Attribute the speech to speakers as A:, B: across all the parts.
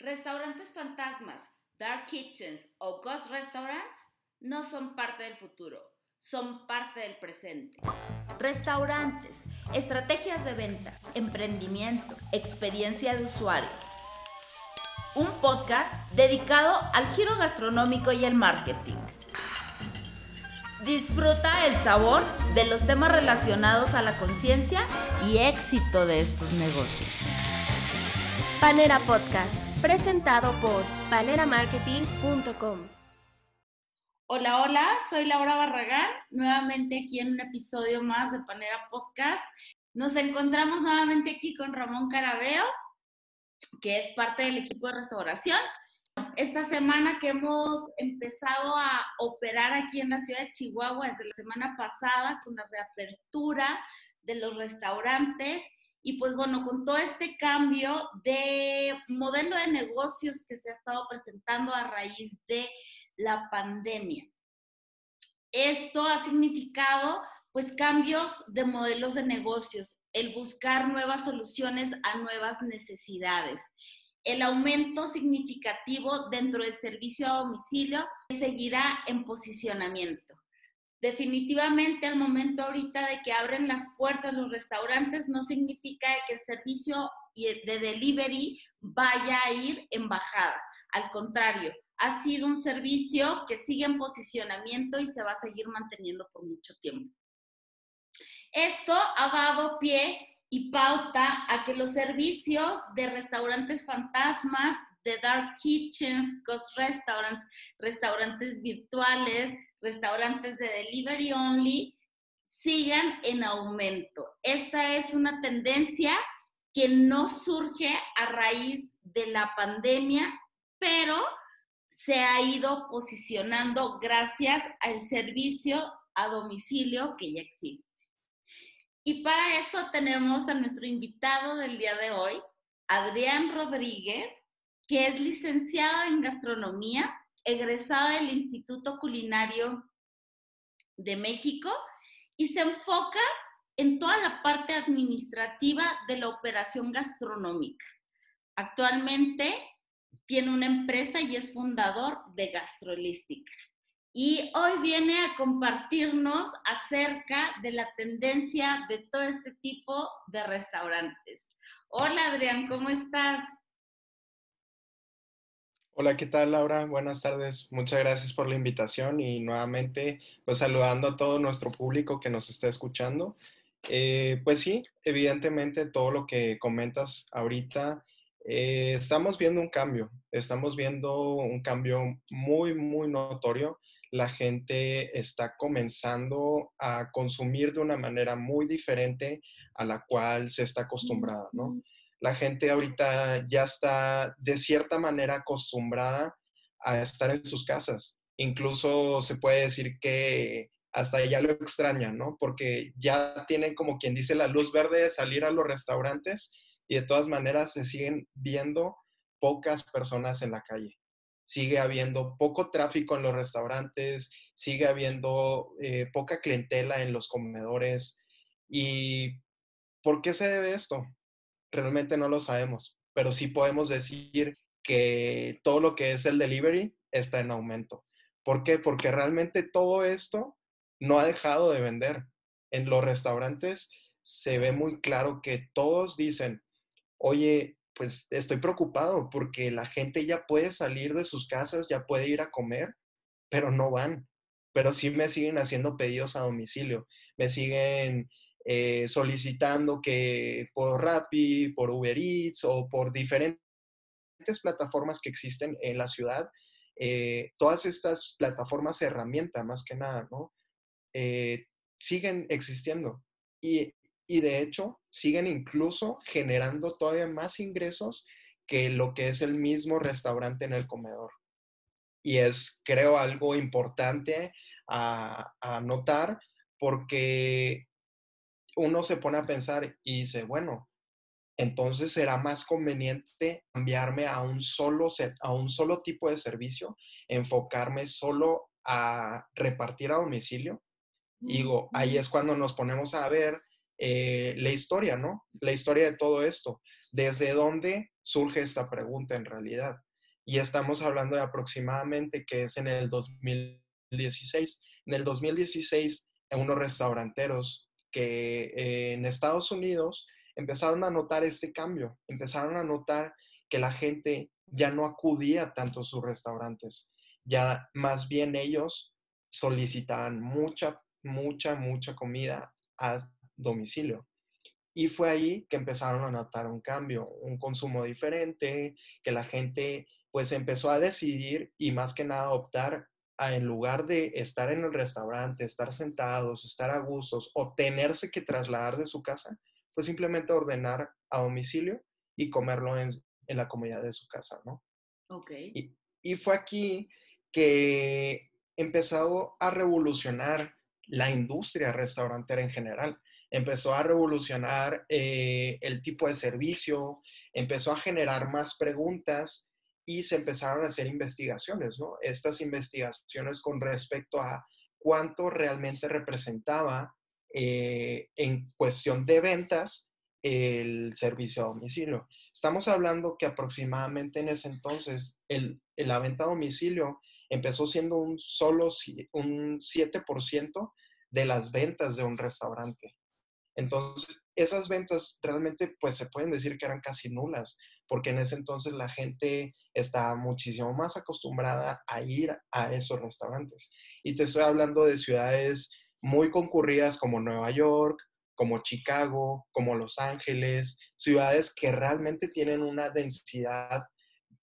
A: Restaurantes fantasmas, dark kitchens o ghost restaurants no son parte del futuro, son parte del presente. Restaurantes, estrategias de venta, emprendimiento, experiencia de usuario. Un podcast dedicado al giro gastronómico y el marketing. Disfruta el sabor de los temas relacionados a la conciencia y éxito de estos negocios.
B: Panera Podcast, presentado por paneramarketing.com.
A: Hola, hola, soy Laura Barragán, nuevamente aquí en un episodio más de Panera Podcast. Nos encontramos nuevamente aquí con Ramón Carabeo, que es parte del equipo de restauración esta semana que hemos empezado a operar aquí en la ciudad de Chihuahua, desde la semana pasada, con la reapertura de los restaurantes y pues bueno, con todo este cambio de modelo de negocios que se ha estado presentando a raíz de la pandemia. Esto ha significado pues cambios de modelos de negocios, el buscar nuevas soluciones a nuevas necesidades el aumento significativo dentro del servicio a domicilio seguirá en posicionamiento. Definitivamente al momento ahorita de que abren las puertas los restaurantes no significa que el servicio de delivery vaya a ir en bajada. Al contrario, ha sido un servicio que sigue en posicionamiento y se va a seguir manteniendo por mucho tiempo. Esto ha dado pie y pauta a que los servicios de restaurantes fantasmas, de dark kitchens, ghost restaurants, restaurantes virtuales, restaurantes de delivery only, sigan en aumento. Esta es una tendencia que no surge a raíz de la pandemia, pero se ha ido posicionando gracias al servicio a domicilio que ya existe. Y para eso tenemos a nuestro invitado del día de hoy, Adrián Rodríguez, que es licenciado en gastronomía, egresado del Instituto Culinario de México y se enfoca en toda la parte administrativa de la operación gastronómica. Actualmente tiene una empresa y es fundador de Gastrolística y hoy viene a compartirnos acerca de la tendencia de todo este tipo de restaurantes. Hola Adrián, ¿cómo estás?
C: Hola, ¿qué tal Laura? Buenas tardes. Muchas gracias por la invitación y nuevamente pues saludando a todo nuestro público que nos está escuchando. Eh, pues sí, evidentemente todo lo que comentas ahorita, eh, estamos viendo un cambio, estamos viendo un cambio muy, muy notorio la gente está comenzando a consumir de una manera muy diferente a la cual se está acostumbrada, ¿no? La gente ahorita ya está de cierta manera acostumbrada a estar en sus casas. Incluso se puede decir que hasta ya lo extrañan, ¿no? Porque ya tienen como quien dice la luz verde de salir a los restaurantes y de todas maneras se siguen viendo pocas personas en la calle sigue habiendo poco tráfico en los restaurantes, sigue habiendo eh, poca clientela en los comedores. ¿Y por qué se debe esto? Realmente no lo sabemos, pero sí podemos decir que todo lo que es el delivery está en aumento. ¿Por qué? Porque realmente todo esto no ha dejado de vender. En los restaurantes se ve muy claro que todos dicen, oye, pues estoy preocupado porque la gente ya puede salir de sus casas, ya puede ir a comer, pero no van. Pero sí me siguen haciendo pedidos a domicilio, me siguen eh, solicitando que por Rappi, por Uber Eats o por diferentes plataformas que existen en la ciudad, eh, todas estas plataformas, herramientas más que nada, ¿no? Eh, siguen existiendo. Y y de hecho siguen incluso generando todavía más ingresos que lo que es el mismo restaurante en el comedor. Y es, creo, algo importante a, notar porque uno se pone a pensar y dice, bueno, entonces será más conveniente cambiarme a un solo a un solo tipo de servicio, enfocarme solo a repartir a domicilio. digo, ahí es cuando nos ponemos a ver eh, la historia, ¿no? La historia de todo esto. ¿Desde dónde surge esta pregunta en realidad? Y estamos hablando de aproximadamente que es en el 2016. En el 2016, en unos restauranteros que eh, en Estados Unidos empezaron a notar este cambio, empezaron a notar que la gente ya no acudía tanto a sus restaurantes, ya más bien ellos solicitaban mucha, mucha, mucha comida a domicilio. Y fue ahí que empezaron a notar un cambio, un consumo diferente, que la gente pues empezó a decidir y más que nada optar en lugar de estar en el restaurante, estar sentados, estar a gustos o tenerse que trasladar de su casa, pues simplemente ordenar a domicilio y comerlo en, en la comodidad de su casa, ¿no?
A: Ok.
C: Y, y fue aquí que empezó a revolucionar la industria restaurantera en general. Empezó a revolucionar eh, el tipo de servicio, empezó a generar más preguntas y se empezaron a hacer investigaciones, ¿no? Estas investigaciones con respecto a cuánto realmente representaba eh, en cuestión de ventas el servicio a domicilio. Estamos hablando que aproximadamente en ese entonces el, la venta a domicilio empezó siendo un solo un 7% de las ventas de un restaurante. Entonces, esas ventas realmente pues se pueden decir que eran casi nulas, porque en ese entonces la gente estaba muchísimo más acostumbrada a ir a esos restaurantes. Y te estoy hablando de ciudades muy concurridas como Nueva York, como Chicago, como Los Ángeles, ciudades que realmente tienen una densidad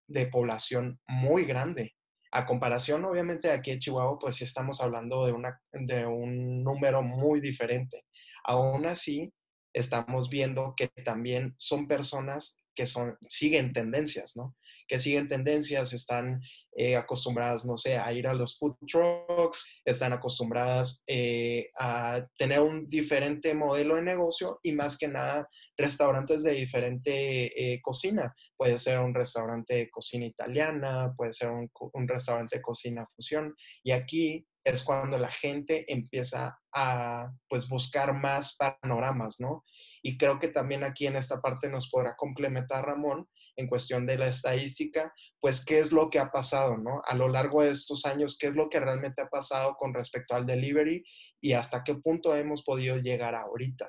C: de población muy grande. A comparación, obviamente, aquí en Chihuahua, pues sí estamos hablando de, una, de un número muy diferente. Aún así, estamos viendo que también son personas que son, siguen tendencias, ¿no? Que siguen tendencias, están eh, acostumbradas, no sé, a ir a los food trucks, están acostumbradas eh, a tener un diferente modelo de negocio y más que nada restaurantes de diferente eh, cocina. Puede ser un restaurante de cocina italiana, puede ser un, un restaurante de cocina fusión. Y aquí es cuando la gente empieza a pues buscar más panoramas, ¿no? Y creo que también aquí en esta parte nos podrá complementar Ramón en cuestión de la estadística, pues qué es lo que ha pasado, ¿no? A lo largo de estos años, qué es lo que realmente ha pasado con respecto al delivery y hasta qué punto hemos podido llegar ahorita.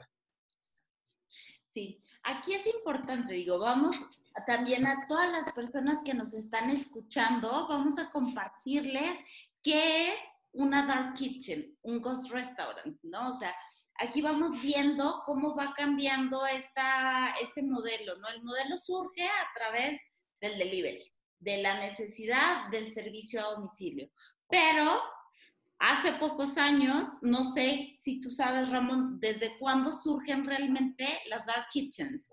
A: Sí, aquí es importante, digo, vamos también a todas las personas que nos están escuchando, vamos a compartirles qué es una dark kitchen, un ghost restaurant, ¿no? O sea, aquí vamos viendo cómo va cambiando esta, este modelo, ¿no? El modelo surge a través del delivery, de la necesidad del servicio a domicilio. Pero hace pocos años, no sé si tú sabes, Ramón, desde cuándo surgen realmente las dark kitchens.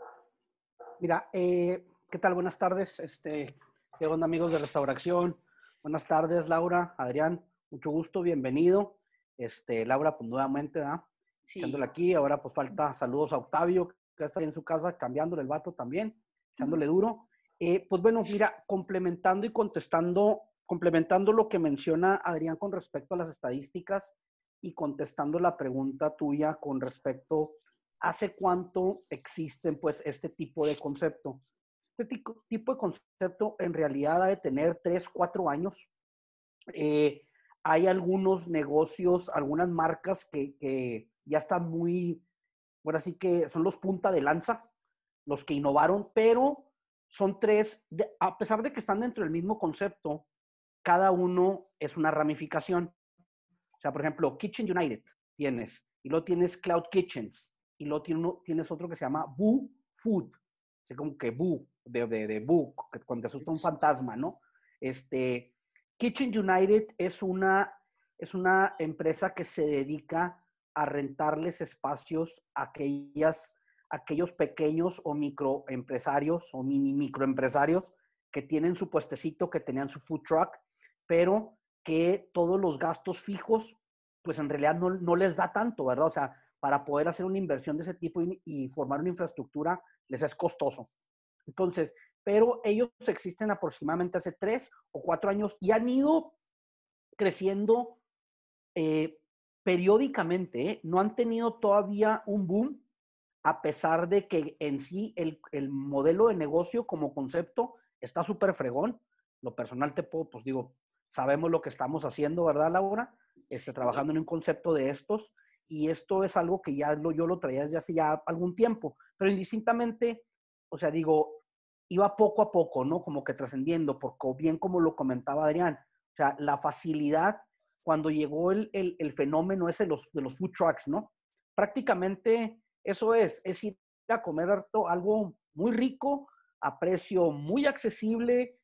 D: Mira, eh, ¿qué tal? Buenas tardes. Este, ¿Qué onda, amigos de restauración? Buenas tardes, Laura, Adrián. Mucho gusto, bienvenido. Este, Laura, pues nuevamente, ¿verdad? Sí. aquí, ahora pues falta saludos a Octavio, que está en su casa cambiándole el vato también, echándole duro. Eh, pues bueno, mira, complementando y contestando, complementando lo que menciona Adrián con respecto a las estadísticas y contestando la pregunta tuya con respecto hace cuánto existen pues este tipo de concepto. Este tipo de concepto en realidad ha de tener tres, cuatro años. Eh, hay algunos negocios, algunas marcas que, que ya están muy, bueno, así que son los punta de lanza, los que innovaron, pero son tres, a pesar de que están dentro del mismo concepto, cada uno es una ramificación. O sea, por ejemplo, Kitchen United tienes, y luego tienes Cloud Kitchens, y luego tienes otro que se llama Boo Food, así como que Boo, de, de, de Boo, cuando te asusta un fantasma, ¿no? Este, Kitchen United es una, es una empresa que se dedica a rentarles espacios a aquellas, aquellos pequeños o microempresarios o mini microempresarios que tienen su puestecito, que tenían su food truck, pero que todos los gastos fijos, pues en realidad no, no les da tanto, ¿verdad? O sea, para poder hacer una inversión de ese tipo y, y formar una infraestructura, les es costoso. Entonces, pero ellos existen aproximadamente hace tres o cuatro años y han ido creciendo eh, periódicamente, ¿eh? no han tenido todavía un boom, a pesar de que en sí el, el modelo de negocio como concepto está súper fregón. Lo personal te puedo, pues digo, sabemos lo que estamos haciendo, ¿verdad, Laura? Este, trabajando en un concepto de estos. Y esto es algo que ya lo, yo lo traía desde hace ya algún tiempo. Pero indistintamente, o sea, digo, iba poco a poco, ¿no? Como que trascendiendo, porque bien como lo comentaba Adrián, o sea, la facilidad cuando llegó el, el, el fenómeno ese de los, de los food trucks, ¿no? Prácticamente eso es, es ir a comer algo muy rico, a precio muy accesible,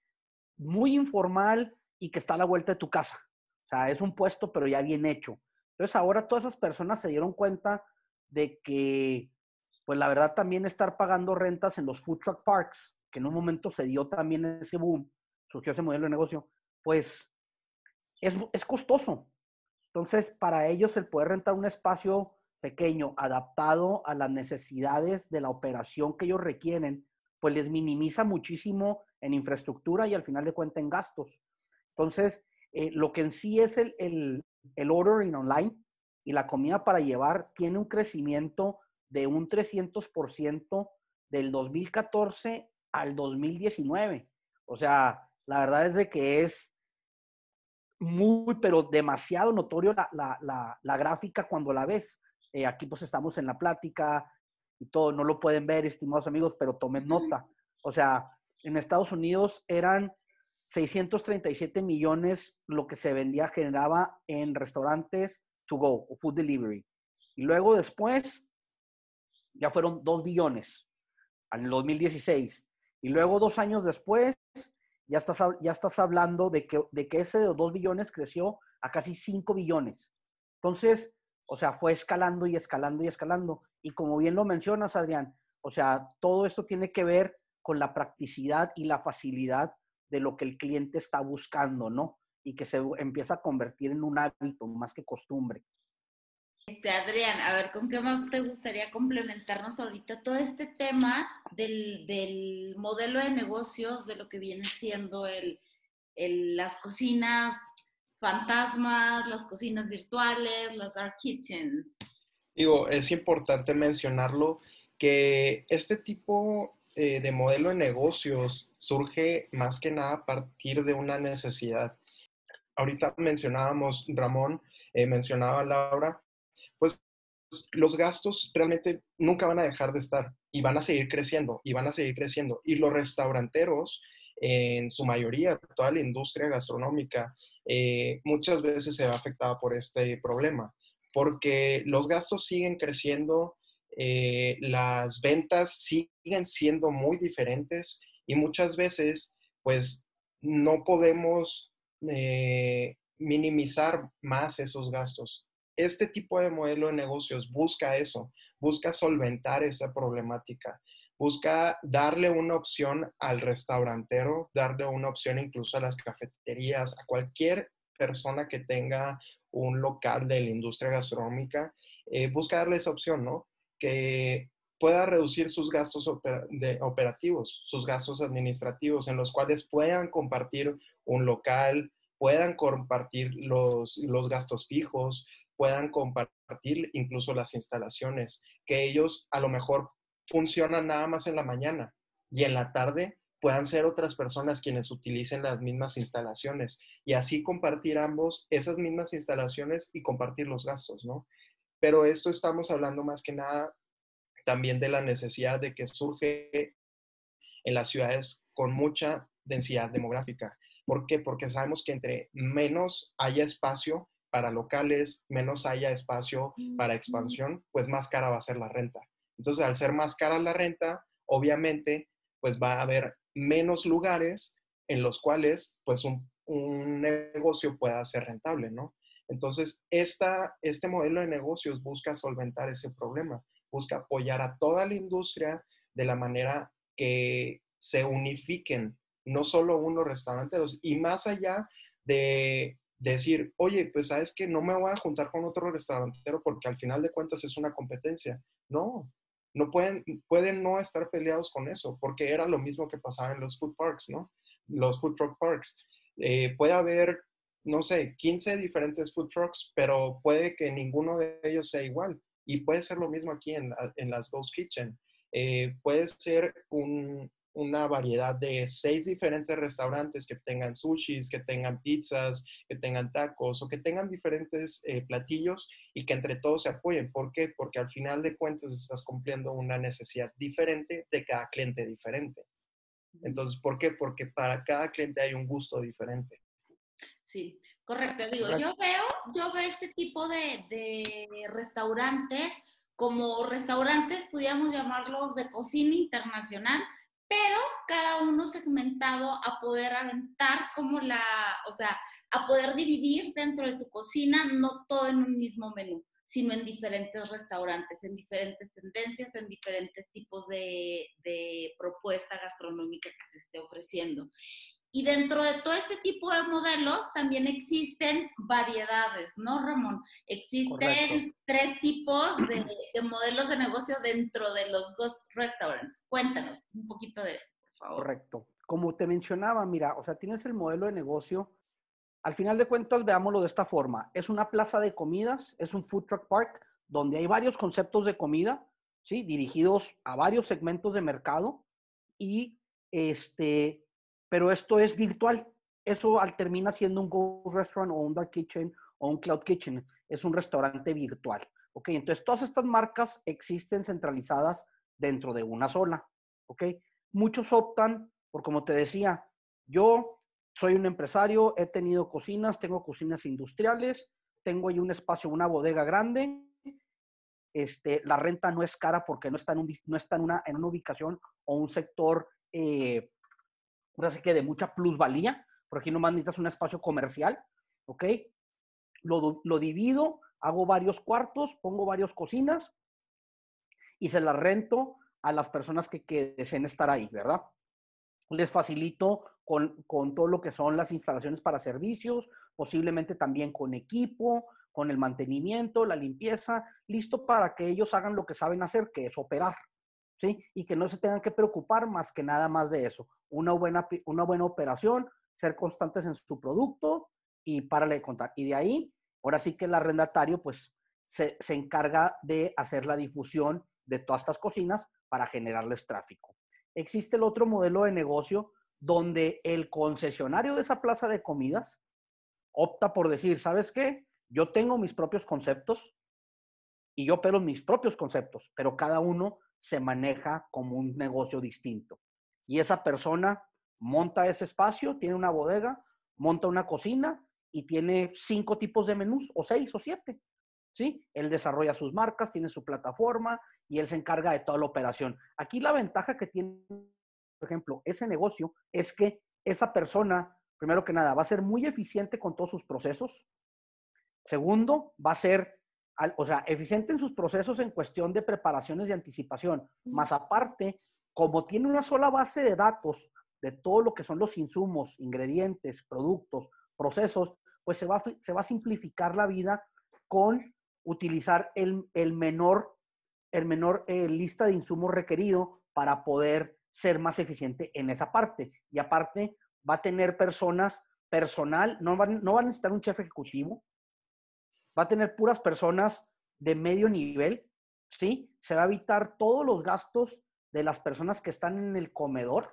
D: muy informal y que está a la vuelta de tu casa. O sea, es un puesto, pero ya bien hecho. Entonces ahora todas esas personas se dieron cuenta de que, pues la verdad también estar pagando rentas en los food truck parks, que en un momento se dio también ese boom, surgió ese modelo de negocio, pues es, es costoso. Entonces, para ellos el poder rentar un espacio pequeño, adaptado a las necesidades de la operación que ellos requieren, pues les minimiza muchísimo en infraestructura y al final de cuentas en gastos. Entonces, eh, lo que en sí es el, el, el ordering online y la comida para llevar tiene un crecimiento de un 300% del 2014 al 2019. O sea, la verdad es de que es muy, pero demasiado notorio la, la, la, la gráfica cuando la ves. Eh, aquí pues estamos en la plática y todo, no lo pueden ver, estimados amigos, pero tomen nota. O sea, en Estados Unidos eran 637 millones lo que se vendía, generaba en restaurantes to go o food delivery. Y luego después ya fueron 2 billones en el 2016. Y luego dos años después ya estás, ya estás hablando de que, de que ese de 2 billones creció a casi 5 billones. Entonces, o sea, fue escalando y escalando y escalando. Y como bien lo mencionas, Adrián, o sea, todo esto tiene que ver con la practicidad y la facilidad de lo que el cliente está buscando, ¿no? Y que se empieza a convertir en un hábito más que costumbre.
A: Adrián, a ver, ¿con qué más te gustaría complementarnos ahorita todo este tema del, del modelo de negocios, de lo que viene siendo el, el, las cocinas fantasmas, las cocinas virtuales, las dark kitchens?
C: Digo, es importante mencionarlo que este tipo eh, de modelo de negocios surge más que nada a partir de una necesidad. Ahorita mencionábamos, Ramón, eh, mencionaba Laura, los gastos realmente nunca van a dejar de estar y van a seguir creciendo y van a seguir creciendo. Y los restauranteros, en su mayoría, toda la industria gastronómica, eh, muchas veces se ve afectada por este problema, porque los gastos siguen creciendo, eh, las ventas siguen siendo muy diferentes y muchas veces pues no podemos eh, minimizar más esos gastos. Este tipo de modelo de negocios busca eso, busca solventar esa problemática, busca darle una opción al restaurantero, darle una opción incluso a las cafeterías, a cualquier persona que tenga un local de la industria gastronómica, eh, busca darle esa opción, ¿no? que pueda reducir sus gastos operativos, sus gastos administrativos, en los cuales puedan compartir un local, puedan compartir los, los gastos fijos, puedan compartir incluso las instalaciones, que ellos a lo mejor funcionan nada más en la mañana y en la tarde puedan ser otras personas quienes utilicen las mismas instalaciones y así compartir ambos esas mismas instalaciones y compartir los gastos, ¿no? Pero esto estamos hablando más que nada también de la necesidad de que surge en las ciudades con mucha densidad demográfica. ¿Por qué? Porque sabemos que entre menos haya espacio para locales, menos haya espacio para expansión, pues más cara va a ser la renta. Entonces, al ser más cara la renta, obviamente, pues va a haber menos lugares en los cuales, pues, un, un negocio pueda ser rentable, ¿no? Entonces, esta, este modelo de negocios busca solventar ese problema, busca apoyar a toda la industria de la manera que se unifiquen, no solo unos restauranteros, y más allá de decir, oye, pues sabes que no me voy a juntar con otro restaurantero porque al final de cuentas es una competencia. No, no pueden, pueden no estar peleados con eso, porque era lo mismo que pasaba en los food parks, ¿no? Los food truck parks. Eh, puede haber no sé, 15 diferentes food trucks, pero puede que ninguno de ellos sea igual. Y puede ser lo mismo aquí en, en las Ghost Kitchen. Eh, puede ser un, una variedad de seis diferentes restaurantes que tengan sushis, que tengan pizzas, que tengan tacos o que tengan diferentes eh, platillos y que entre todos se apoyen. ¿Por qué? Porque al final de cuentas estás cumpliendo una necesidad diferente de cada cliente diferente. Entonces, ¿por qué? Porque para cada cliente hay un gusto diferente.
A: Sí, correcto. Digo, yo veo, yo veo este tipo de, de restaurantes como restaurantes, pudiéramos llamarlos de cocina internacional, pero cada uno segmentado a poder aventar como la, o sea, a poder dividir dentro de tu cocina, no todo en un mismo menú, sino en diferentes restaurantes, en diferentes tendencias, en diferentes tipos de, de propuesta gastronómica que se esté ofreciendo. Y dentro de todo este tipo de modelos también existen variedades, ¿no, Ramón? Existen tres tipos de, modelos de negocio dentro de los Ghost Restaurants. Cuéntanos un poquito de eso, por favor.
D: Correcto. Como te mencionaba, mira, o sea, tienes el modelo de negocio. Al final de cuentas, veámoslo de esta forma. Es una plaza de comidas, es un food truck park donde hay varios conceptos de comida, ¿sí? Dirigidos a varios segmentos de mercado y este pero esto es virtual. Eso al termina siendo un Ghost Restaurant o un Dark Kitchen o un Cloud Kitchen. Es un restaurante virtual. ¿Ok? Entonces, todas estas marcas existen centralizadas dentro de una sola. ¿Ok? Muchos optan por, como te decía, yo soy un empresario, he tenido cocinas, tengo cocinas industriales, tengo ahí un espacio, una bodega grande. Este, la renta no es cara porque no está en, no está en, una, en una ubicación o un sector eh, así que de mucha plusvalía, por aquí nomás necesitas un espacio comercial, ¿ok? Lo, lo divido, hago varios cuartos, pongo varias cocinas y se las rento a las personas que, que deseen estar ahí, ¿verdad? Les facilito con, con, todo lo que son las instalaciones para servicios, posiblemente también con equipo, con el mantenimiento, la limpieza, listo para que ellos hagan lo que saben hacer, que es operar, ¿sí? Y que no se tengan que preocupar más que nada más de eso. Una buena, una buena operación, ser constantes en su producto y párale de contar. Y de ahí, ahora sí que el arrendatario, pues, se, se encarga de hacer la difusión de todas estas cocinas para generarles tráfico. Existe el otro modelo de negocio donde el concesionario de esa plaza de comidas opta por decir, ¿sabes qué? Yo tengo mis propios conceptos y yo opero mis propios conceptos, pero cada uno se maneja como un negocio distinto. Y esa persona monta ese espacio, tiene una bodega, monta una cocina y tiene cinco tipos de menús, o seis o siete. ¿Sí? Él desarrolla sus marcas, tiene su plataforma y él se encarga de toda la operación. Aquí la ventaja que tiene, por ejemplo, ese negocio es que esa persona, primero que nada, va a ser muy eficiente con todos sus procesos. Segundo, va a ser o sea, eficiente en sus procesos en cuestión de preparaciones y anticipación, más aparte, como tiene una sola base de datos de todo lo que son los insumos, ingredientes, productos, procesos, pues se va, se va a simplificar la vida con utilizar el, menor, el menor eh, lista de insumos requerido para poder ser más eficiente en esa parte. Y aparte, va a tener personas, personal, no no va a necesitar un chef ejecutivo, va a tener puras personas de medio nivel, ¿sí? Se va a evitar todos los gastos de las personas que están en el comedor,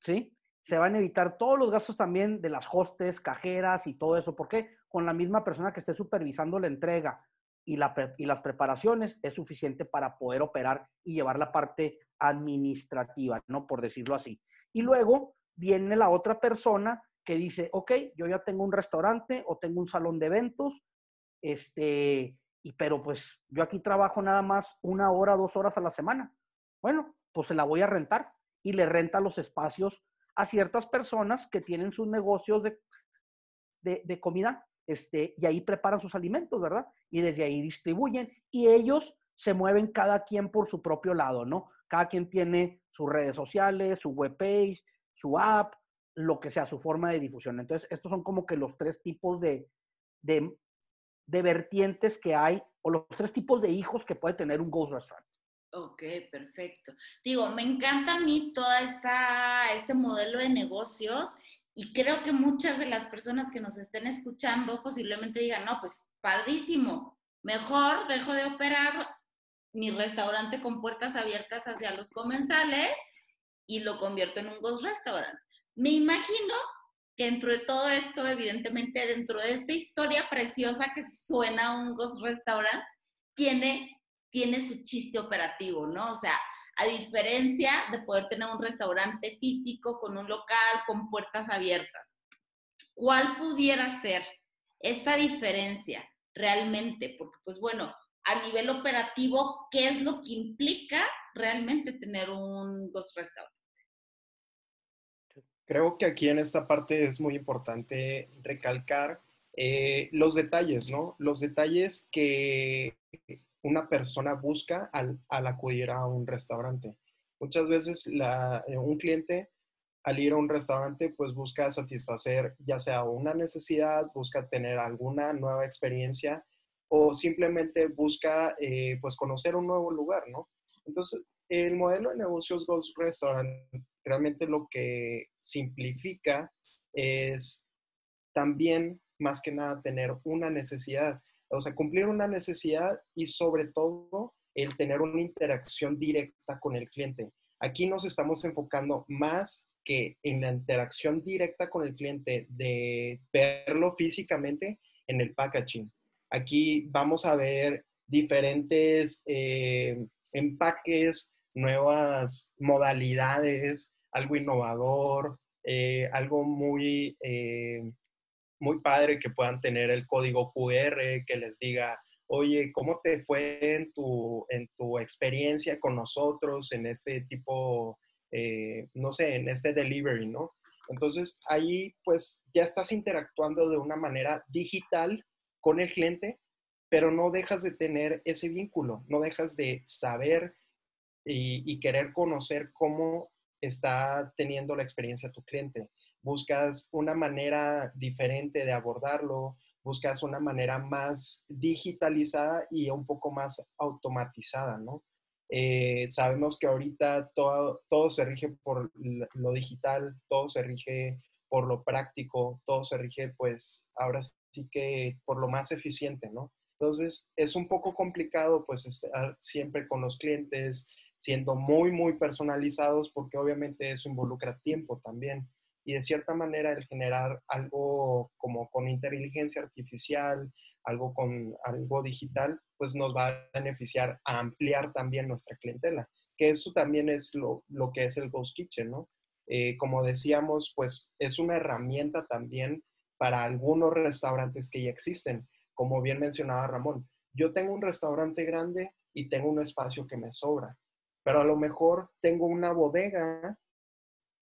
D: ¿sí? Se van a evitar todos los gastos también de las hostes, cajeras y todo eso. ¿Por qué? Con la misma persona que esté supervisando la entrega y las preparaciones es suficiente para poder operar y llevar la parte administrativa, ¿no? Por decirlo así. Y luego viene la otra persona que dice, ok, yo ya tengo un restaurante o tengo un salón de eventos, este, y pero pues yo aquí trabajo nada más una hora, dos horas a la semana. Bueno, pues se la voy a rentar y le renta los espacios a ciertas personas que tienen sus negocios de, de, comida, este, y ahí preparan sus alimentos, ¿verdad? Y desde ahí distribuyen y ellos se mueven cada quien por su propio lado, ¿no? Cada quien tiene sus redes sociales, su webpage, su app, lo que sea, su forma de difusión. Entonces, estos son como que los tres tipos de, de de vertientes que hay o los tres tipos de hijos que puede tener un Ghost Restaurant.
A: Ok, perfecto. Digo, me encanta a mí esta, este modelo de negocios y creo que muchas de las personas que nos estén escuchando posiblemente digan, no, pues padrísimo, mejor dejo de operar mi restaurante con puertas abiertas hacia los comensales y lo convierto en un ghost restaurant. Me imagino que dentro de todo esto, evidentemente, dentro de esta historia preciosa que suena un ghost restaurant, tiene, tiene su chiste operativo, ¿no? O sea, a diferencia de poder tener un restaurante físico con un local con puertas abiertas. ¿Cuál pudiera ser esta diferencia realmente? Porque, pues bueno, a nivel operativo, ¿qué es lo que implica realmente tener un ghost restaurant?
C: Creo que aquí en esta parte es muy importante recalcar eh, los detalles, ¿no? Los detalles que una persona busca al, acudir a un restaurante. Muchas veces eh, un cliente al ir a un restaurante pues busca satisfacer ya sea una necesidad, busca tener alguna nueva experiencia o simplemente busca eh, pues conocer un nuevo lugar, ¿no? Entonces, el modelo de negocios Ghost Restaurant realmente lo que simplifica es también, más que nada, tener una necesidad. O sea, cumplir una necesidad y sobre todo el tener una interacción directa con el cliente. Aquí nos estamos enfocando más que en la interacción directa con el cliente de verlo físicamente en el packaging. Aquí vamos a ver diferentes eh, empaques, nuevas modalidades, algo innovador, eh, algo muy, eh, muy padre que puedan tener el código QR que les diga, oye, ¿cómo te fue en tu, en tu experiencia con nosotros en este tipo, eh, no sé, en este delivery, ¿no? Entonces ahí pues ya estás interactuando de una manera digital con el cliente, pero no dejas de tener ese vínculo, no dejas de saber y, y querer conocer cómo está teniendo la experiencia tu cliente. Buscas una manera diferente de abordarlo, buscas una manera más digitalizada y un poco más automatizada, ¿no? Eh, sabemos que ahorita todo, todo se rige por lo digital, todo se rige por lo práctico, todo se rige pues ahora sí que por lo más eficiente, ¿no? Entonces es un poco complicado pues estar siempre con los clientes, siendo muy, muy personalizados porque obviamente eso involucra tiempo también. Y de cierta manera el generar algo como con inteligencia artificial, algo con algo digital, pues nos va a beneficiar a ampliar también nuestra clientela, que eso también es lo, lo que es el Ghost Kitchen, ¿no? Eh, como decíamos, pues es una herramienta también para algunos restaurantes que ya existen. Como bien mencionaba Ramón, yo tengo un restaurante grande y tengo un espacio que me sobra pero a lo mejor tengo una bodega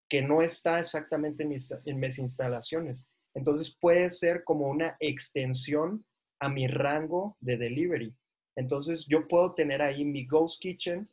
C: que no está exactamente en mis, instalaciones. Entonces puede ser como una extensión a mi rango de delivery. Entonces yo puedo tener ahí mi Ghost Kitchen,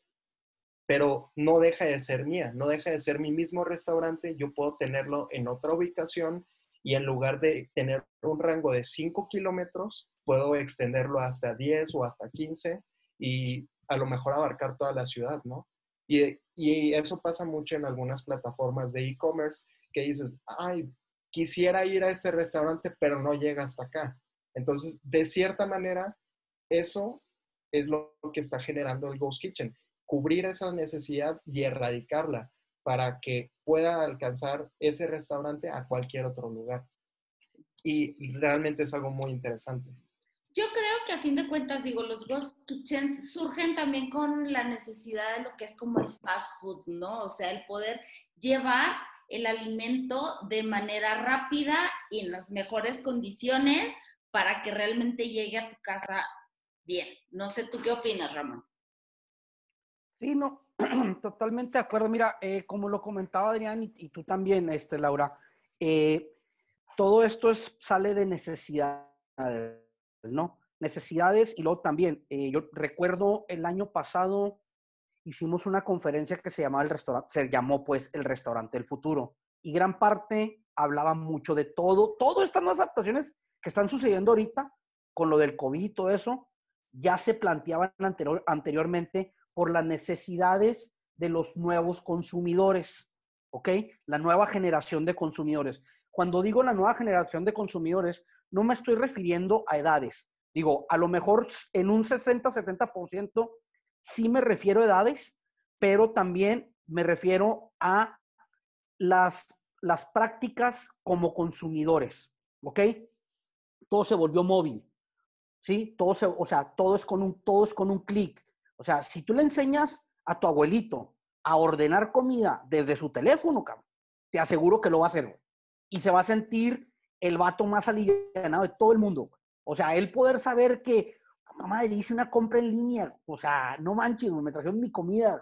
C: pero no deja de ser mía, no deja de ser mi mismo restaurante, yo puedo tenerlo en otra ubicación y en lugar de tener un rango de 5 kilómetros, puedo extenderlo hasta 10 o hasta 15 y a lo mejor abarcar toda la ciudad, ¿no? Y, y eso pasa mucho en algunas plataformas de e-commerce que dices, ay, quisiera ir a ese restaurante, pero no llega hasta acá. Entonces, de cierta manera, eso es lo que está generando el Ghost Kitchen, cubrir esa necesidad y erradicarla para que pueda alcanzar ese restaurante a cualquier otro lugar. Y realmente es algo muy interesante.
A: Yo creo que a fin de cuentas, digo, los ghost kitchens surgen también con la necesidad de lo que es como el fast food, ¿no? O sea, el poder llevar el alimento de manera rápida y en las mejores condiciones para que realmente llegue a tu casa bien. No sé tú qué opinas, Ramón.
D: Sí, no, totalmente de acuerdo. Mira, eh, como lo comentaba Adrián y, tú también, este, Laura, eh, todo esto es, sale de necesidad ¿no? Necesidades y luego también, eh, yo recuerdo el año pasado hicimos una conferencia que se llamaba el restaurante, se llamó pues el restaurante del futuro y gran parte hablaba mucho de todo, todas estas nuevas adaptaciones que están sucediendo ahorita con lo del COVID y todo eso, ya se planteaban anterior, anteriormente por las necesidades de los nuevos consumidores, ¿ok? La nueva generación de consumidores. Cuando digo la nueva generación de consumidores, no me estoy refiriendo a edades, Digo, a lo mejor en un 60-70% sí me refiero a edades, pero también me refiero a las, las prácticas como consumidores, ¿ok? Todo se volvió móvil, ¿sí? Todo se, o sea, todo es con un, un clic. O sea, si tú le enseñas a tu abuelito a ordenar comida desde su teléfono, cabrón, te aseguro que lo va a hacer, Y se va a sentir el vato más aliviado de todo el mundo. O sea, él poder saber que, mamá, le hice una compra en línea, o sea, no manches, me trajeron mi comida.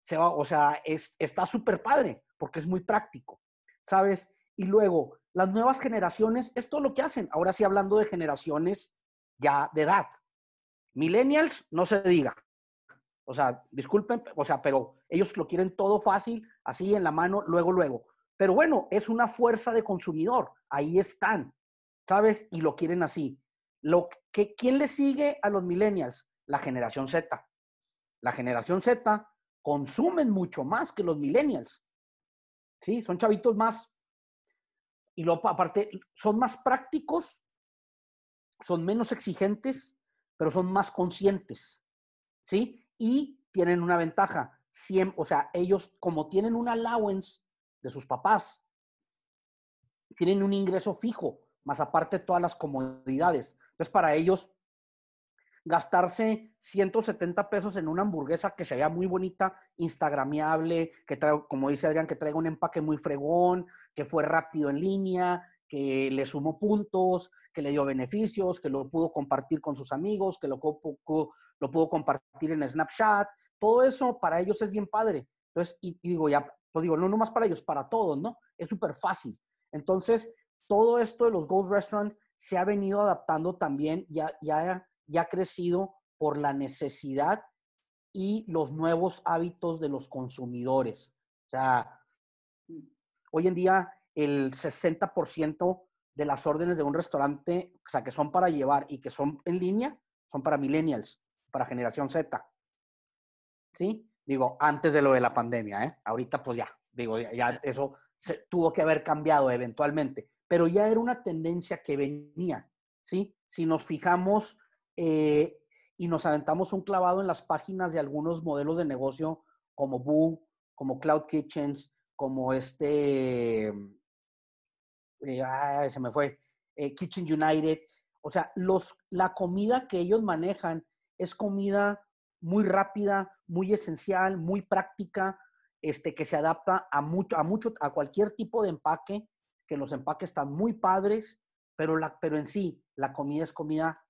D: Se va, o sea, es, está súper padre porque es muy práctico, ¿sabes? Y luego, las nuevas generaciones, esto es lo que hacen. Ahora sí, hablando de generaciones ya de edad. Millennials, no se diga. O sea, disculpen, o sea, pero ellos lo quieren todo fácil, así en la mano, luego, luego. Pero bueno, es una fuerza de consumidor. Ahí están, ¿sabes? Y lo quieren así. Lo que, ¿Quién le sigue a los millennials? La generación Z. La generación Z consumen mucho más que los millennials. ¿Sí? Son chavitos más. Y luego, aparte, son más prácticos, son menos exigentes, pero son más conscientes. ¿Sí? Y tienen una ventaja. Siempre, o sea, ellos, como tienen un allowance de sus papás, tienen un ingreso fijo, más aparte todas las comodidades. Entonces, para ellos, gastarse 170 pesos en una hamburguesa que se vea muy bonita, instagramiable, que trae, como dice Adrián, que traiga un empaque muy fregón, que fue rápido en línea, que le sumó puntos, que le dio beneficios, que lo pudo compartir con sus amigos, que lo, pudo compartir en Snapchat. Todo eso para ellos es bien padre. Entonces, y, digo, ya, pues digo, no nomás para ellos, para todos, ¿no? Es súper fácil. Entonces, todo esto de los Ghost Restaurant se ha venido adaptando también, ya, ya, ya ha crecido por la necesidad y los nuevos hábitos de los consumidores. O sea, hoy en día el 60% de las órdenes de un restaurante, o sea, que son para llevar y que son en línea, son para millennials, para generación Z. ¿Sí? Digo, antes de lo de la pandemia, ¿eh? Ahorita pues ya, digo, ya, eso se, tuvo que haber cambiado eventualmente, pero ya era una tendencia que venía, ¿sí? Si nos fijamos eh, y nos aventamos un clavado en las páginas de algunos modelos de negocio como Boo, como Cloud Kitchens, como este, eh, se me fue, eh, Kitchen United, o sea, los, la comida que ellos manejan es comida muy rápida, muy esencial, muy práctica, este, que se adapta a mucho, a mucho, a cualquier tipo de empaque, que los empaques están muy padres, pero, la, pero en sí, la comida es comida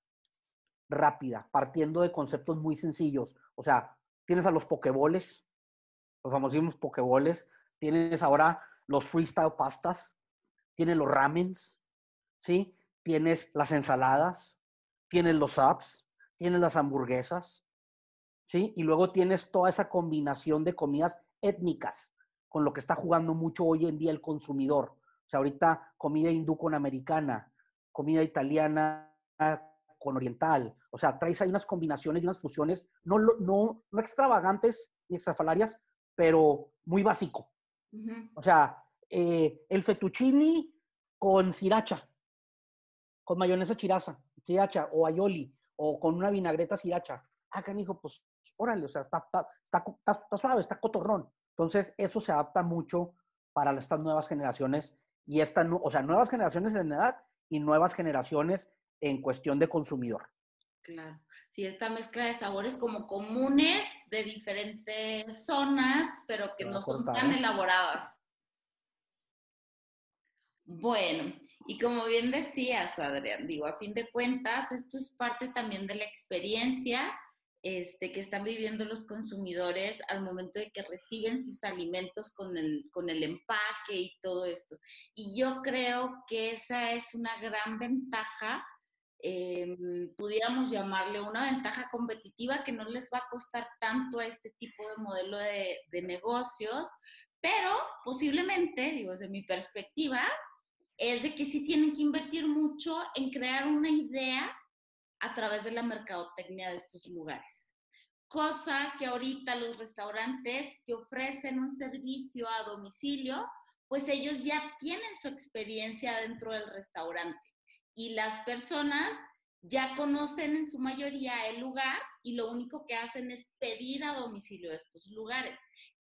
D: rápida, partiendo de conceptos muy sencillos. O sea, tienes a los pokeboles, los famosísimos pokeboles, tienes ahora los freestyle pastas, tienes los ramens, ¿sí? Tienes las ensaladas, tienes los apps, tienes las hamburguesas, ¿sí? Y luego tienes toda esa combinación de comidas étnicas, con lo que está jugando mucho hoy en día el consumidor. O sea, ahorita comida hindú con americana, comida italiana con oriental. O sea, traes ahí unas combinaciones y unas fusiones, no, no, no extravagantes ni extrafalarias, pero muy básico. O sea, eh, el fettuccini con sriracha, con mayonesa chiraza, sriracha o aioli, o con una vinagreta sriracha. Ah, canijo, pues órale, o sea, está, está, está, suave, está cotorrón. Entonces, eso se adapta mucho para estas nuevas generaciones y esta, o sea, nuevas generaciones en edad y nuevas generaciones en cuestión de consumidor.
A: Claro, sí, esta mezcla de sabores como comunes de diferentes zonas, pero que no son tan elaboradas. Bueno, y como bien decías, Adrián, digo, a fin de cuentas, esto es parte también de la experiencia este, que están viviendo los consumidores al momento de que reciben sus alimentos con el, con el empaque y todo esto. Y yo creo que esa es una gran ventaja, em, pudiéramos llamarle una ventaja competitiva que no les va a costar tanto a este tipo de modelo de, de negocios, pero posiblemente, digo, desde mi perspectiva, es de que sí tienen que invertir mucho en crear una idea a través de la mercadotecnia de estos lugares. Cosa que ahorita los restaurantes que ofrecen un servicio a domicilio, pues ellos ya tienen su experiencia dentro del restaurante y las personas ya conocen en su mayoría el lugar y lo único que hacen es pedir a domicilio estos lugares.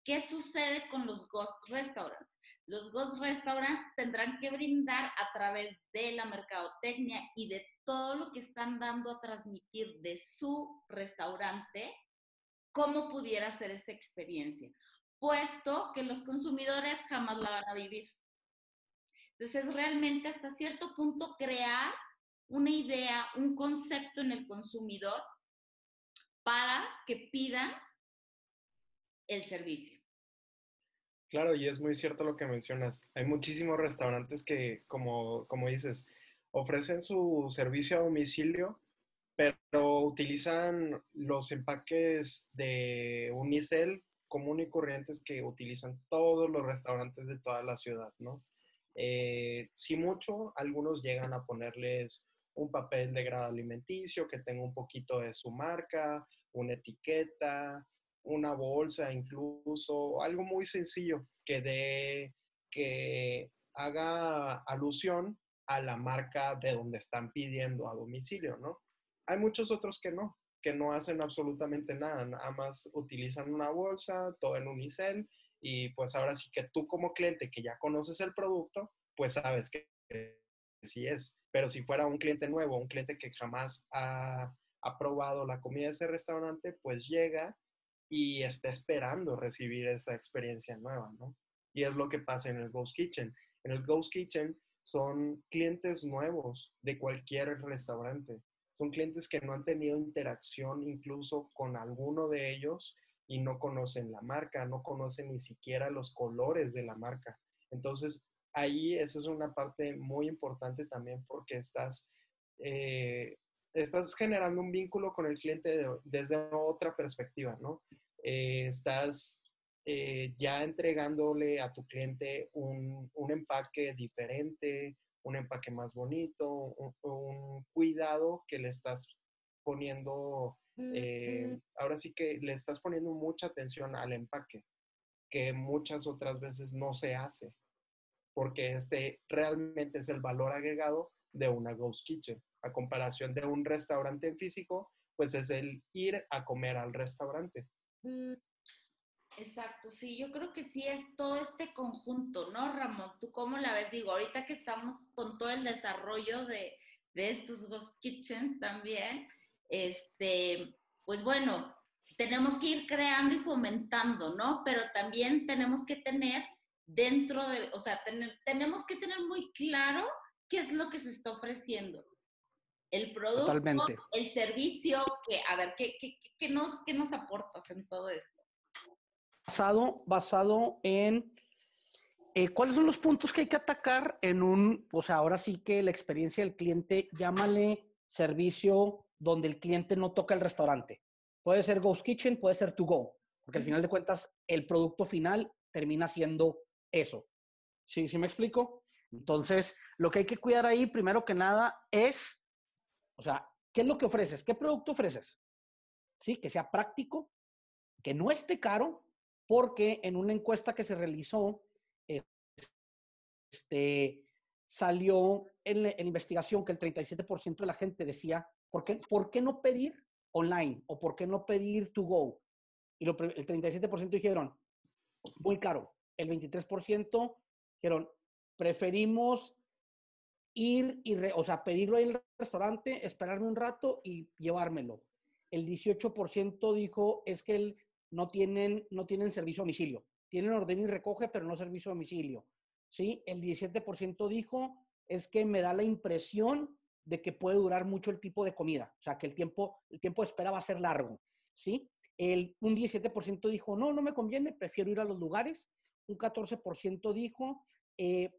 A: ¿Qué sucede con los ghost restaurants? Los ghost restaurants tendrán que brindar a través de la mercadotecnia y de todo lo que están dando a transmitir de su restaurante, cómo pudiera ser esta experiencia, puesto que los consumidores jamás la van a vivir. Entonces, realmente hasta cierto punto crear una idea, un concepto en el consumidor para que pidan el servicio.
C: Claro, y es muy cierto lo que mencionas. Hay muchísimos restaurantes que, como, como dices, ofrecen su servicio a domicilio, pero utilizan los empaques de unicel común y corrientes que utilizan todos los restaurantes de toda la ciudad, ¿no? Eh, mucho, algunos llegan a ponerles un papel de grado alimenticio que tenga un poquito de su marca, una etiqueta, una bolsa incluso, algo muy sencillo que de que haga alusión a la marca de donde están pidiendo a domicilio, ¿no? Hay muchos otros que no, que no hacen absolutamente nada, nada más utilizan una bolsa, todo en unicel y pues ahora sí que tú como cliente que ya conoces el producto, pues sabes que sí es. Pero si fuera un cliente nuevo, un cliente que jamás ha, ha probado la comida de ese restaurante, pues llega y está esperando recibir esa experiencia nueva, ¿no? Y es lo que pasa en el Ghost Kitchen. En el Ghost Kitchen son clientes nuevos de cualquier restaurante. Son clientes que no han tenido interacción incluso con alguno de ellos y no conocen la marca, no conocen ni siquiera los colores de la marca. Entonces, ahí esa es una parte muy importante también porque estás, eh, estás generando un vínculo con el cliente desde otra perspectiva, ¿no? Eh, estás eh, ya entregándole a tu cliente un, empaque diferente, un empaque más bonito, un, cuidado que le estás poniendo, eh, ahora sí que le estás poniendo mucha atención al empaque, que muchas otras veces no se hace, porque este realmente es el valor agregado de una Ghost Kitchen. A comparación de un restaurante en físico, pues es el ir a comer al restaurante.
A: Mm, exacto, sí, yo creo que sí es todo este conjunto, ¿no, Ramón? ¿Tú cómo la ves? Digo, ahorita que estamos con todo el desarrollo de, estos Ghost Kitchens también, este, pues bueno, tenemos que ir creando y fomentando, ¿no? Pero también tenemos que tener dentro de, o sea, tenemos que tener muy claro qué es lo que se está ofreciendo el producto, el servicio, que, a ver, ¿qué, qué, nos, ¿qué nos aportas en todo esto?
D: Basado, basado en eh, cuáles son los puntos que hay que atacar en un, o sea, ahora sí que la experiencia del cliente, llámale servicio donde el cliente no toca el restaurante. Puede ser Ghost Kitchen, puede ser To Go, porque al final de cuentas el producto final termina siendo eso. ¿Sí, ¿Sí me explico? Entonces, lo que hay que cuidar ahí, primero que nada, es o sea, ¿qué es lo que ofreces? ¿Qué producto ofreces? Sí, que sea práctico, que no esté caro, porque en una encuesta que se realizó, este, salió en la, investigación que el 37% de la gente decía, ¿por qué, ¿por qué no pedir online o por qué no pedir to go? Y el 37% dijeron, muy caro. El 23% dijeron, preferimos ir y, o sea, pedirlo en el restaurante, esperarme un rato y llevármelo. El 18% dijo es que él no tienen, no tienen servicio a domicilio. Tienen orden y recoge, pero no servicio a domicilio. ¿Sí? El 17% dijo es que me da la impresión de que puede durar mucho el tipo de comida. O sea, que el tiempo, el tiempo de espera va a ser largo. ¿Sí? El, un 17% dijo, no, no me conviene, prefiero ir a los lugares. Un 14% dijo, eh,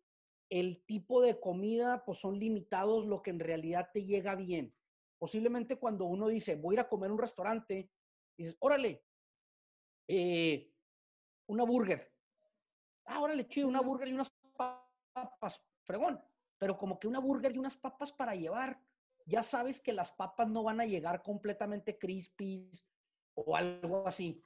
D: el tipo de comida, pues son limitados lo que en realidad te llega bien. Posiblemente cuando uno dice, voy a ir a comer a un restaurante, dices, órale, eh, una burger. Ah, órale, chido, una burger y unas papas, fregón. Pero como que una burger y unas papas para llevar, ya sabes que las papas no van a llegar completamente crispy o algo así.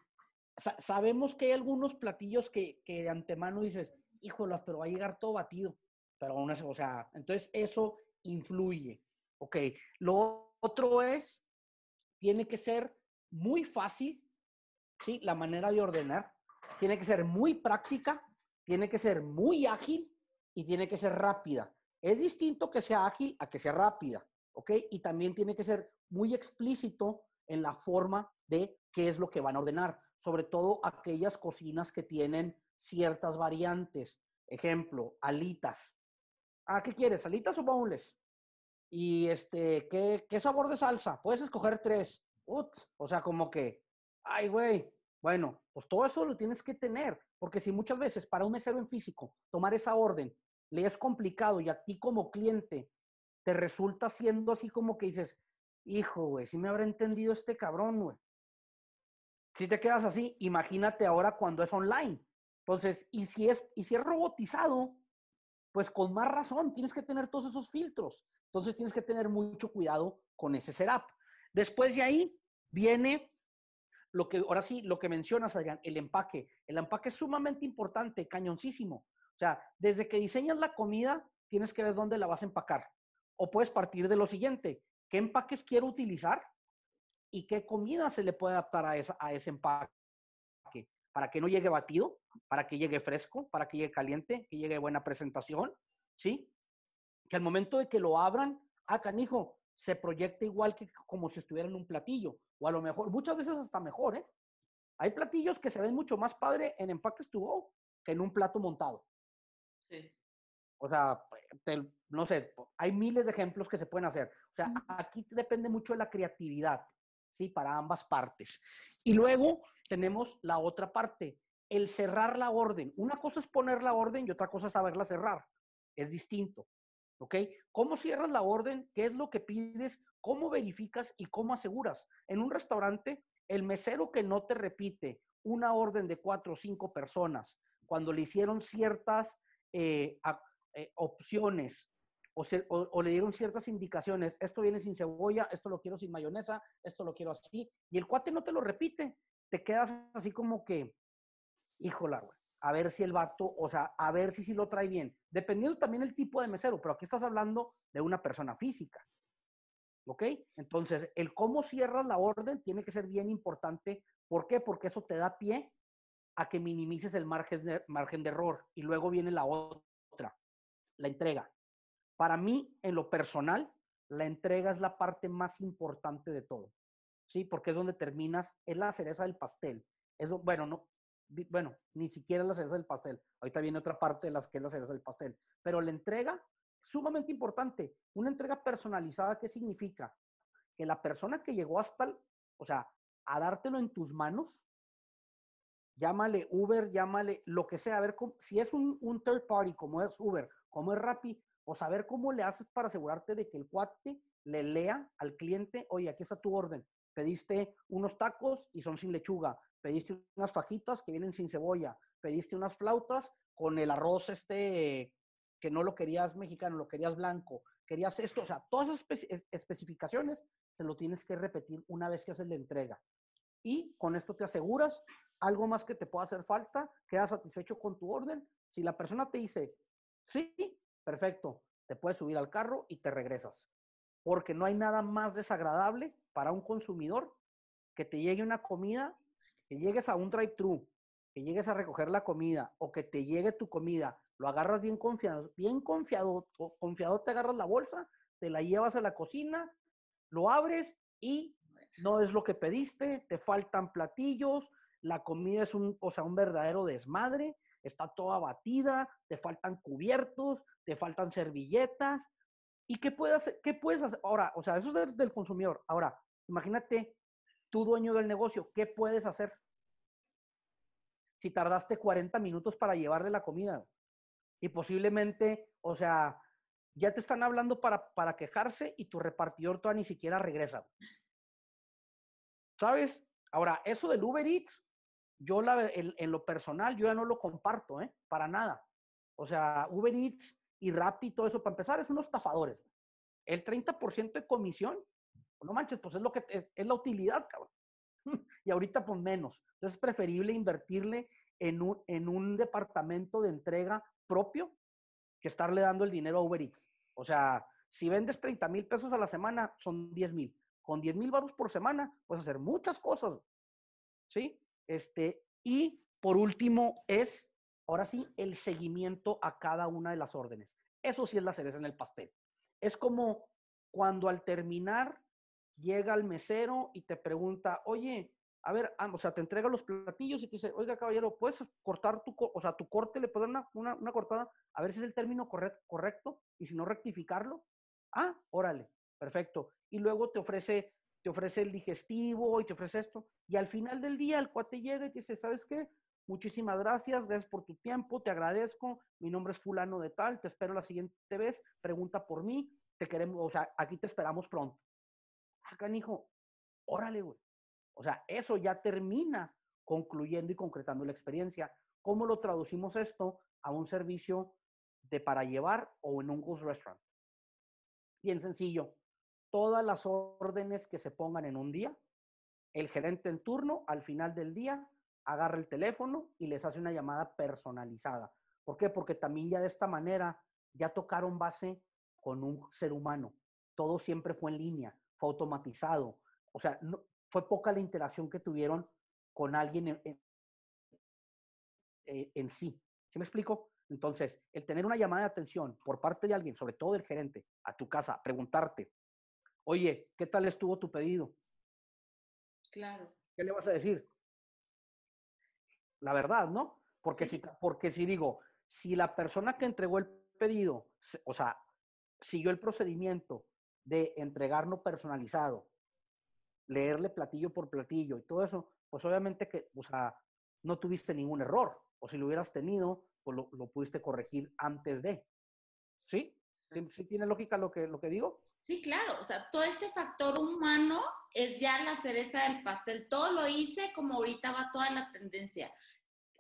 D: sabemos que hay algunos platillos que, que de antemano dices, híjolas, pero va a llegar todo batido pero aún así, o sea, entonces eso influye. Ok, lo otro es, tiene que ser muy fácil, ¿sí? La manera de ordenar. Tiene que ser muy práctica, tiene que ser muy ágil y tiene que ser rápida. Es distinto que sea ágil a que sea rápida, ¿ok? Y también tiene que ser muy explícito en la forma de qué es lo que van a ordenar, sobre todo aquellas cocinas que tienen ciertas variantes. Ejemplo, alitas. Ah, ¿qué quieres? ¿Alitas o boneless? Y este, ¿qué, qué sabor de salsa? Puedes escoger tres. o sea, como que, ay, güey. Bueno, pues todo eso lo tienes que tener, porque si muchas veces para un mesero en físico tomar esa orden le es complicado y a ti como cliente te resulta siendo así como que dices, hijo, güey, si me habrá entendido este cabrón, güey. Si te quedas así, imagínate ahora cuando es online. Entonces, y si es, y si es robotizado, pues con más razón tienes que tener todos esos filtros. Entonces tienes que tener mucho cuidado con ese setup. Después de ahí viene lo que, ahora sí, lo que mencionas, Adrián, el empaque. El empaque es sumamente importante, cañoncísimo. O sea, desde que diseñas la comida, tienes que ver dónde la vas a empacar. O puedes partir de lo siguiente, ¿qué empaques quiero utilizar? ¿Y qué comida se le puede adaptar a, esa, a ese empaque? Para que no llegue batido, para que llegue fresco, para que llegue caliente, que llegue buena presentación, ¿sí? Que al momento de que lo abran, ah, canijo, se proyecta igual que como si estuviera en un platillo, o a lo mejor, muchas veces hasta mejor, ¿eh? Hay platillos que se ven mucho más padre en empaques to go que en un plato montado. Sí. O sea, no sé, hay miles de ejemplos que se pueden hacer. O sea, aquí depende mucho de la creatividad, ¿sí? Para ambas partes. Y luego tenemos la otra parte, el cerrar la orden. Una cosa es poner la orden y otra cosa es saberla cerrar. Es distinto. ¿Ok? ¿Cómo cierras la orden? ¿Qué es lo que pides? ¿Cómo verificas y cómo aseguras? En un restaurante, el mesero que no te repite una orden de cuatro o cinco personas cuando le hicieron ciertas eh, eh, opciones o, o, le dieron ciertas indicaciones, esto viene sin cebolla, esto lo quiero sin mayonesa, esto lo quiero así, y el cuate no te lo repite, te quedas así como que, híjola, güey. A ver si el vato, o sea, a ver si sí lo trae bien. Dependiendo también el tipo de mesero, pero aquí estás hablando de una persona física. ¿Ok? Entonces, el cómo cierras la orden tiene que ser bien importante. ¿Por qué? Porque eso te da pie a que minimices el margen de, margen de error. Y luego viene la otra, la entrega. Para mí, en lo personal, la entrega es la parte más importante de todo. ¿Sí? Porque es donde terminas, es la cereza del pastel. Es, bueno, no, bueno, ni siquiera la cereza del pastel. Ahorita viene otra parte de las que es la cereza del pastel. Pero la entrega, sumamente importante. Una entrega personalizada, ¿qué significa? Que la persona que llegó hasta, o sea, a dártelo en tus manos, llámale Uber, llámale lo que sea, a ver si es un, un third party como es Uber, como es Rappi, o saber cómo le haces para asegurarte de que el cuate le lea al cliente, oye, aquí está tu orden. Pediste unos tacos y son sin lechuga pediste unas fajitas que vienen sin cebolla, pediste unas flautas con el arroz este que no lo querías mexicano, lo querías blanco, querías esto, o sea, todas esas especificaciones se lo tienes que repetir una vez que haces la entrega. Y con esto te aseguras algo más que te pueda hacer falta, quedas satisfecho con tu orden. Si la persona te dice, sí, perfecto, te puedes subir al carro y te regresas. Porque no hay nada más desagradable para un consumidor que te llegue una comida que llegues a un drive-thru, que llegues a recoger la comida o que te llegue tu comida, lo agarras bien confiado, bien confiado, confiado te agarras la bolsa, te la llevas a la cocina, lo abres y no es lo que pediste, te faltan platillos, la comida es un, o sea, un verdadero desmadre, está toda batida, te faltan cubiertos, te faltan servilletas. ¿Y qué puedes hacer? ¿Qué puedes hacer? Ahora, o sea, eso es del consumidor. Ahora, imagínate tú dueño del negocio, ¿qué puedes hacer? Si tardaste 40 minutos para llevarle la comida y posiblemente, o sea, ya te están hablando para, para quejarse y tu repartidor todavía ni siquiera regresa. ¿Sabes? Ahora, eso del Uber Eats, yo la, en, lo personal, yo ya no lo comparto, ¿eh? Para nada. O sea, Uber Eats y Rappi y todo eso, para empezar, es unos estafadores. El 30% de comisión no manches, pues es lo que es la utilidad, cabrón. y ahorita pues menos. Entonces es preferible invertirle en un, en un departamento de entrega propio que estarle dando el dinero a Uber. O sea, Si vendes 30 mil pesos a la semana, son 10 mil. Con 10 mil baros por semana, puedes hacer muchas cosas. ¿Sí? Este, y por último es, ahora sí, el seguimiento a cada una de las órdenes. Eso sí es la cereza en el pastel. Es como cuando al terminar llega el mesero y te pregunta, oye, a ver, o sea, te entrega los platillos y te dice, oiga, caballero, ¿puedes cortar tu, o sea, tu corte, le puedes dar una, una, cortada, a ver si es el término correcto, correcto, y si no, rectificarlo? Ah, órale, perfecto. Y luego te ofrece, te ofrece el digestivo y te ofrece esto. Y al final del día el cuate llega y te dice, ¿sabes qué? Muchísimas gracias, gracias por tu tiempo, te agradezco. Mi nombre es fulano de tal, te espero la siguiente vez, pregunta por mí, te queremos, o sea, aquí te esperamos pronto. Acá, ah, hijo, órale, güey. O sea, eso ya termina concluyendo y concretando la experiencia. ¿Cómo lo traducimos esto a un servicio de para llevar o en un ghost restaurant? Bien sencillo. Todas las órdenes que se pongan en un día, el gerente en turno al final del día agarra el teléfono y les hace una llamada personalizada. ¿Por qué? Porque también ya de esta manera ya tocaron base con un ser humano. Todo siempre fue en línea, fue automatizado. O sea, no, fue poca la interacción que tuvieron con alguien en, eh, sí. ¿Sí me explico? Entonces, el tener una llamada de atención por parte de alguien, sobre todo del gerente, a tu casa, preguntarte, oye, ¿qué tal estuvo tu pedido?
A: Claro.
D: ¿Qué le vas a decir? La verdad, ¿no? Porque si, porque si digo, si la persona que entregó el pedido, o sea, siguió el procedimiento de entregarlo personalizado, leerle platillo por platillo y todo eso, pues obviamente que, o sea, no tuviste ningún error. O si lo hubieras tenido, pues lo, pudiste corregir antes de. ¿Sí? ¿Sí? tiene lógica lo que, lo que digo?
A: Sí, claro. O sea, todo este factor humano es ya la cereza del pastel. Todo lo hice como ahorita va toda la tendencia.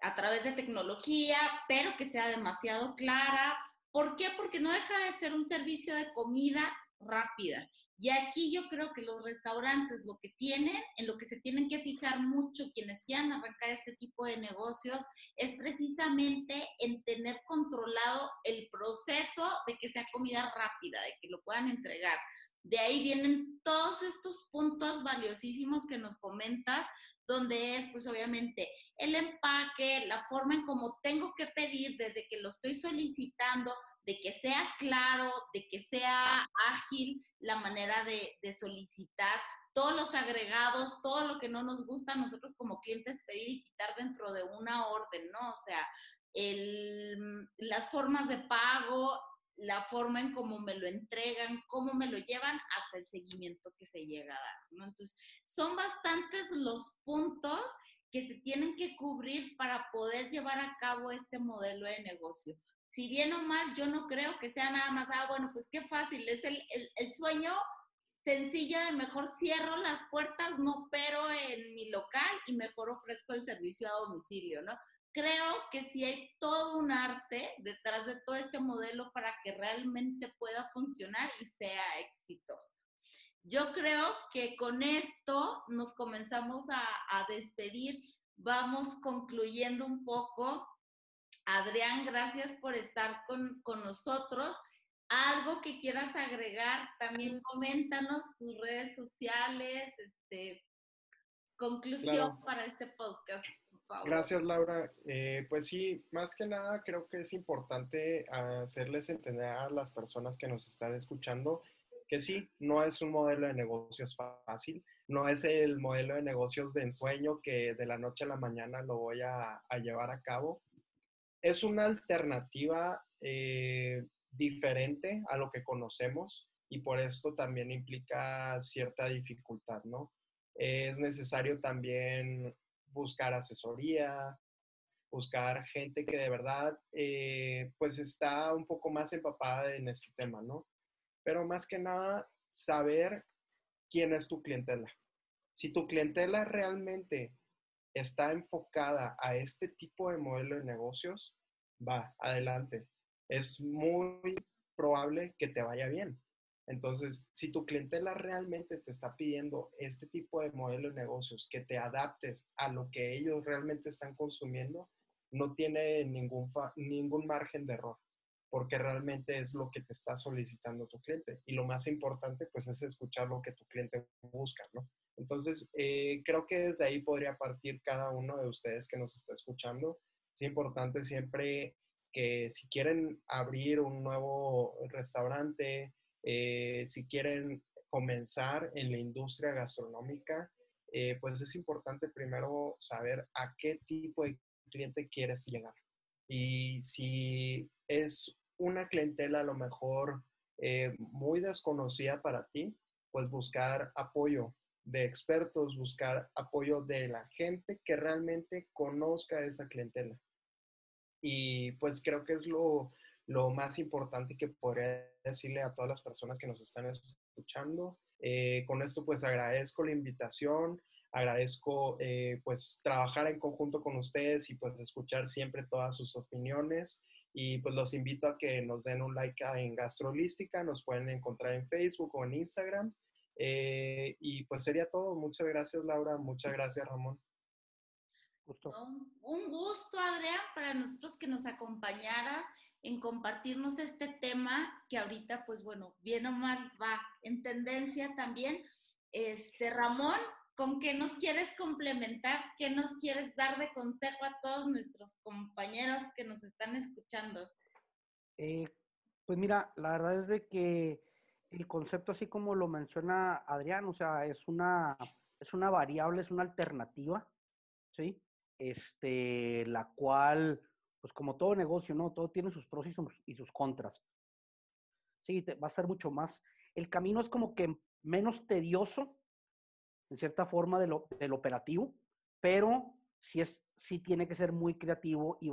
A: A través de tecnología, pero que sea demasiado clara. ¿Por qué? Porque no deja de ser un servicio de comida rápida. Y aquí yo creo que los restaurantes lo que tienen, en lo que se tienen que fijar mucho quienes quieran arrancar este tipo de negocios, es precisamente en tener controlado el proceso de que sea comida rápida, de que lo puedan entregar. De ahí vienen todos estos puntos valiosísimos que nos comentas, donde es, pues obviamente, el empaque, la forma en cómo tengo que pedir desde que lo estoy solicitando, de que sea claro, de que sea ágil la manera de, solicitar todos los agregados, todo lo que no nos gusta nosotros como clientes pedir y quitar dentro de una orden, ¿no? O sea, las formas de pago, la forma en cómo me lo entregan, cómo me lo llevan, hasta el seguimiento que se llega a dar, ¿no? Entonces, son bastantes los puntos que se tienen que cubrir para poder llevar a cabo este modelo de negocio si bien o mal, yo no creo que sea nada más, ah, bueno, pues qué fácil, es el, el, sueño sencillo de mejor cierro las puertas, no pero en mi local y mejor ofrezco el servicio a domicilio, ¿no? Creo que sí hay todo un arte detrás de todo este modelo para que realmente pueda funcionar y sea exitoso. Yo creo que con esto nos comenzamos a, a despedir, vamos concluyendo un poco Adrián, gracias por estar con, nosotros. Algo que quieras agregar, también coméntanos tus redes sociales, este, conclusión para este podcast. Por favor.
C: Gracias, Laura. Eh, pues sí, más que nada creo que es importante hacerles entender a las personas que nos están escuchando que sí, no es un modelo de negocios fácil, no es el modelo de negocios de ensueño que de la noche a la mañana lo voy a llevar a cabo es una alternativa eh, diferente a lo que conocemos y por esto también implica cierta dificultad, ¿no? Es necesario también buscar asesoría, buscar gente que de verdad eh, pues está un poco más empapada en este tema, ¿no? Pero más que nada, saber quién es tu clientela. Si tu clientela realmente está enfocada a este tipo de modelo de negocios, va, adelante. Es muy probable que te vaya bien. Entonces, si tu clientela realmente te está pidiendo este tipo de modelo de negocios, que te adaptes a lo que ellos realmente están consumiendo, no tiene ningún, ningún margen de error. porque realmente es lo que te está solicitando tu cliente. Y lo más importante, pues, es escuchar lo que tu cliente busca, ¿no? Entonces, eh, creo que desde ahí podría partir cada uno de ustedes que nos está escuchando. Es importante siempre que si quieren abrir un nuevo restaurante, eh, si quieren comenzar en la industria gastronómica, eh, pues es importante primero saber a qué tipo de cliente quieres llegar. Y si es una clientela a lo mejor muy desconocida para ti, pues buscar apoyo de expertos, buscar apoyo de la gente que realmente conozca esa clientela. Y pues creo que es lo, lo más importante que podría decirle a todas las personas que nos están escuchando. Eh, con esto pues agradezco la invitación, agradezco eh, pues trabajar en conjunto con ustedes y pues escuchar siempre todas sus opiniones y pues los invito a que nos den un like en Gastrolística, nos pueden encontrar en Facebook o en Instagram. Eh, y pues sería todo. Muchas gracias Laura, muchas gracias Ramón.
A: Un gusto, Adrián, para nosotros que nos acompañaras en compartirnos este tema que ahorita, pues bueno, bien o mal va en tendencia también. Este, Ramón, ¿con qué nos quieres complementar? ¿Qué nos quieres dar de consejo a todos nuestros compañeros que nos están escuchando?
D: Eh, pues mira, la verdad es de que el concepto, así como lo menciona Adrián, o sea, es una, es una variable, es una alternativa, ¿sí? Este, la cual pues como todo negocio, ¿no? Todo tiene sus pros y sus, contras. Sí, va a ser mucho más. El camino es como que menos tedioso, en cierta forma, de lo, del operativo, pero sí, es, sí tiene que ser muy creativo y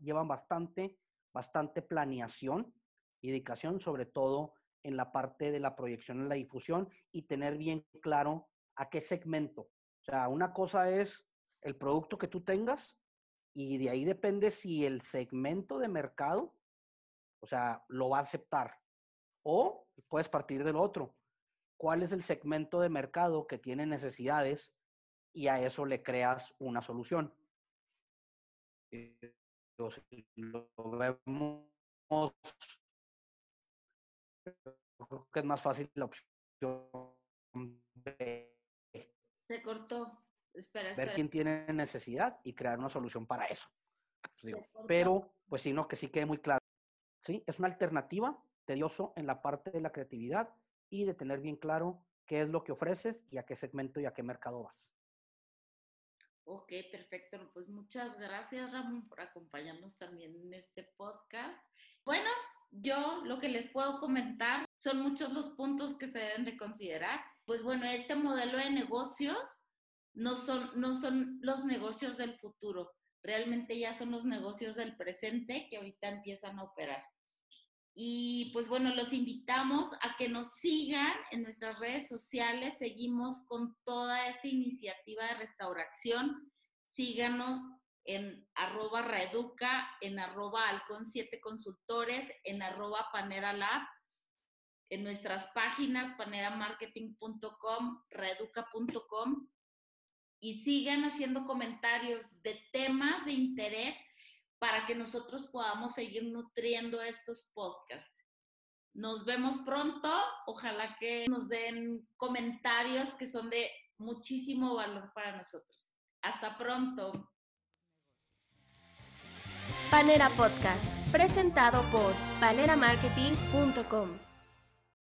D: llevan bastante, bastante planeación y dedicación, sobre todo en la parte de la proyección en la difusión y tener bien claro a qué segmento. O sea, una cosa es el producto que tú tengas y de ahí depende si el segmento de mercado, o sea, lo va a aceptar. O puedes partir del otro. ¿Cuál es el segmento de mercado que tiene necesidades y a eso le creas una solución? lo vemos, creo que es más fácil la opción
A: Se cortó. Espera,
D: ver quién tiene necesidad y crear una solución para eso. Pues pero, pues sí, no, que sí quede muy claro. Sí, es una alternativa tedioso en la parte de la creatividad y de tener bien claro qué es lo que ofreces y a qué segmento y a qué mercado vas.
A: Ok, perfecto. Pues muchas gracias, Ramón, por acompañarnos también en este podcast. Bueno, yo lo que les puedo comentar son muchos los puntos que se deben de considerar. Pues bueno, este modelo de negocios no son, no son los negocios del futuro, realmente ya son los negocios del presente que ahorita empiezan a operar. Y pues bueno, los invitamos a que nos sigan en nuestras redes sociales. Seguimos con toda esta iniciativa de restauración. Síganos en arroba reeduca, en arroba halcón 7 consultores, en arroba panera lab, en nuestras páginas paneramarketing.com, reeduca.com y sigan haciendo comentarios de temas de interés para que nosotros podamos seguir nutriendo estos podcasts. Nos vemos pronto. Ojalá que nos den comentarios que son de muchísimo valor para nosotros. Hasta pronto.
B: Panera Podcast, presentado por paneramarketing.com.